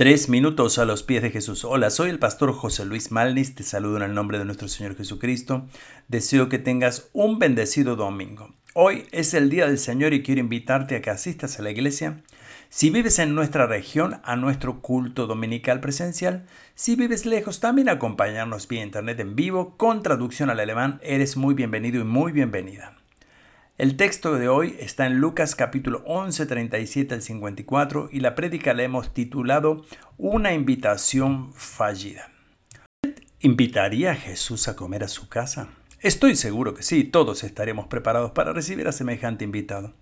Tres minutos a los pies de Jesús. Hola, soy el pastor José Luis Malnis, te saludo en el nombre de nuestro Señor Jesucristo. Deseo que tengas un bendecido domingo. Hoy es el día del Señor y quiero invitarte a que asistas a la iglesia. Si vives en nuestra región, a nuestro culto dominical presencial. Si vives lejos, también acompañarnos vía internet en vivo con traducción al alemán. Eres muy bienvenido y muy bienvenida. El texto de hoy está en Lucas capítulo 11, 37 al 54 y la prédica la hemos titulado Una invitación fallida. ¿Invitaría a Jesús a comer a su casa? Estoy seguro que sí, todos estaremos preparados para recibir a semejante invitado.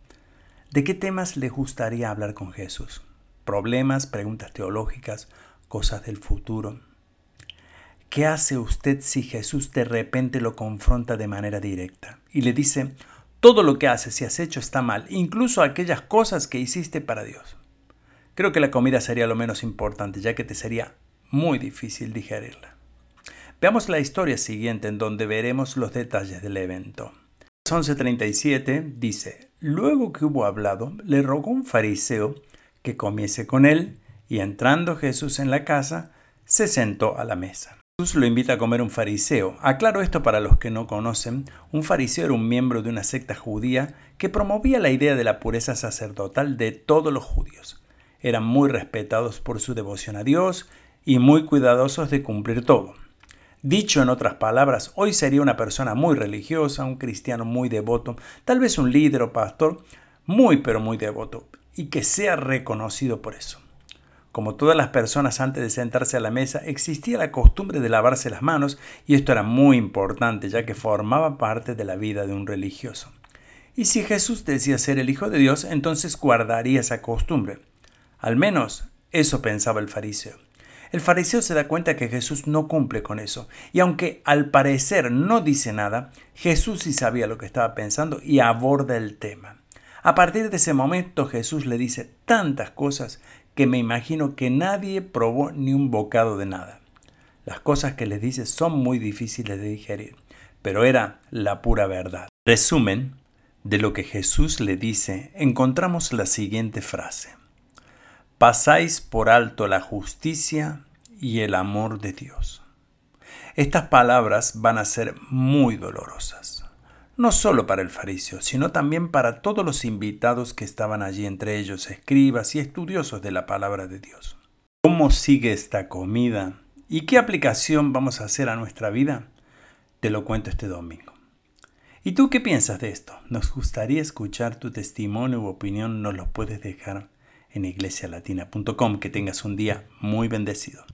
¿De qué temas le gustaría hablar con Jesús? ¿Problemas, preguntas teológicas, cosas del futuro? ¿Qué hace usted si Jesús de repente lo confronta de manera directa y le dice, todo lo que haces y has hecho está mal, incluso aquellas cosas que hiciste para Dios. Creo que la comida sería lo menos importante, ya que te sería muy difícil digerirla. Veamos la historia siguiente en donde veremos los detalles del evento. 11.37 dice, Luego que hubo hablado, le rogó un fariseo que comiese con él, y entrando Jesús en la casa, se sentó a la mesa. Jesús lo invita a comer un fariseo. Aclaro esto para los que no conocen. Un fariseo era un miembro de una secta judía que promovía la idea de la pureza sacerdotal de todos los judíos. Eran muy respetados por su devoción a Dios y muy cuidadosos de cumplir todo. Dicho en otras palabras, hoy sería una persona muy religiosa, un cristiano muy devoto, tal vez un líder o pastor muy pero muy devoto, y que sea reconocido por eso. Como todas las personas antes de sentarse a la mesa, existía la costumbre de lavarse las manos y esto era muy importante ya que formaba parte de la vida de un religioso. Y si Jesús decía ser el Hijo de Dios, entonces guardaría esa costumbre. Al menos eso pensaba el fariseo. El fariseo se da cuenta que Jesús no cumple con eso, y aunque al parecer no dice nada, Jesús sí sabía lo que estaba pensando y aborda el tema. A partir de ese momento Jesús le dice tantas cosas que me imagino que nadie probó ni un bocado de nada. Las cosas que les dice son muy difíciles de digerir, pero era la pura verdad. Resumen de lo que Jesús le dice, encontramos la siguiente frase. Pasáis por alto la justicia y el amor de Dios. Estas palabras van a ser muy dolorosas no solo para el fariseo, sino también para todos los invitados que estaban allí, entre ellos escribas y estudiosos de la palabra de Dios. ¿Cómo sigue esta comida? ¿Y qué aplicación vamos a hacer a nuestra vida? Te lo cuento este domingo. ¿Y tú qué piensas de esto? Nos gustaría escuchar tu testimonio u opinión, nos lo puedes dejar en iglesialatina.com. Que tengas un día muy bendecido.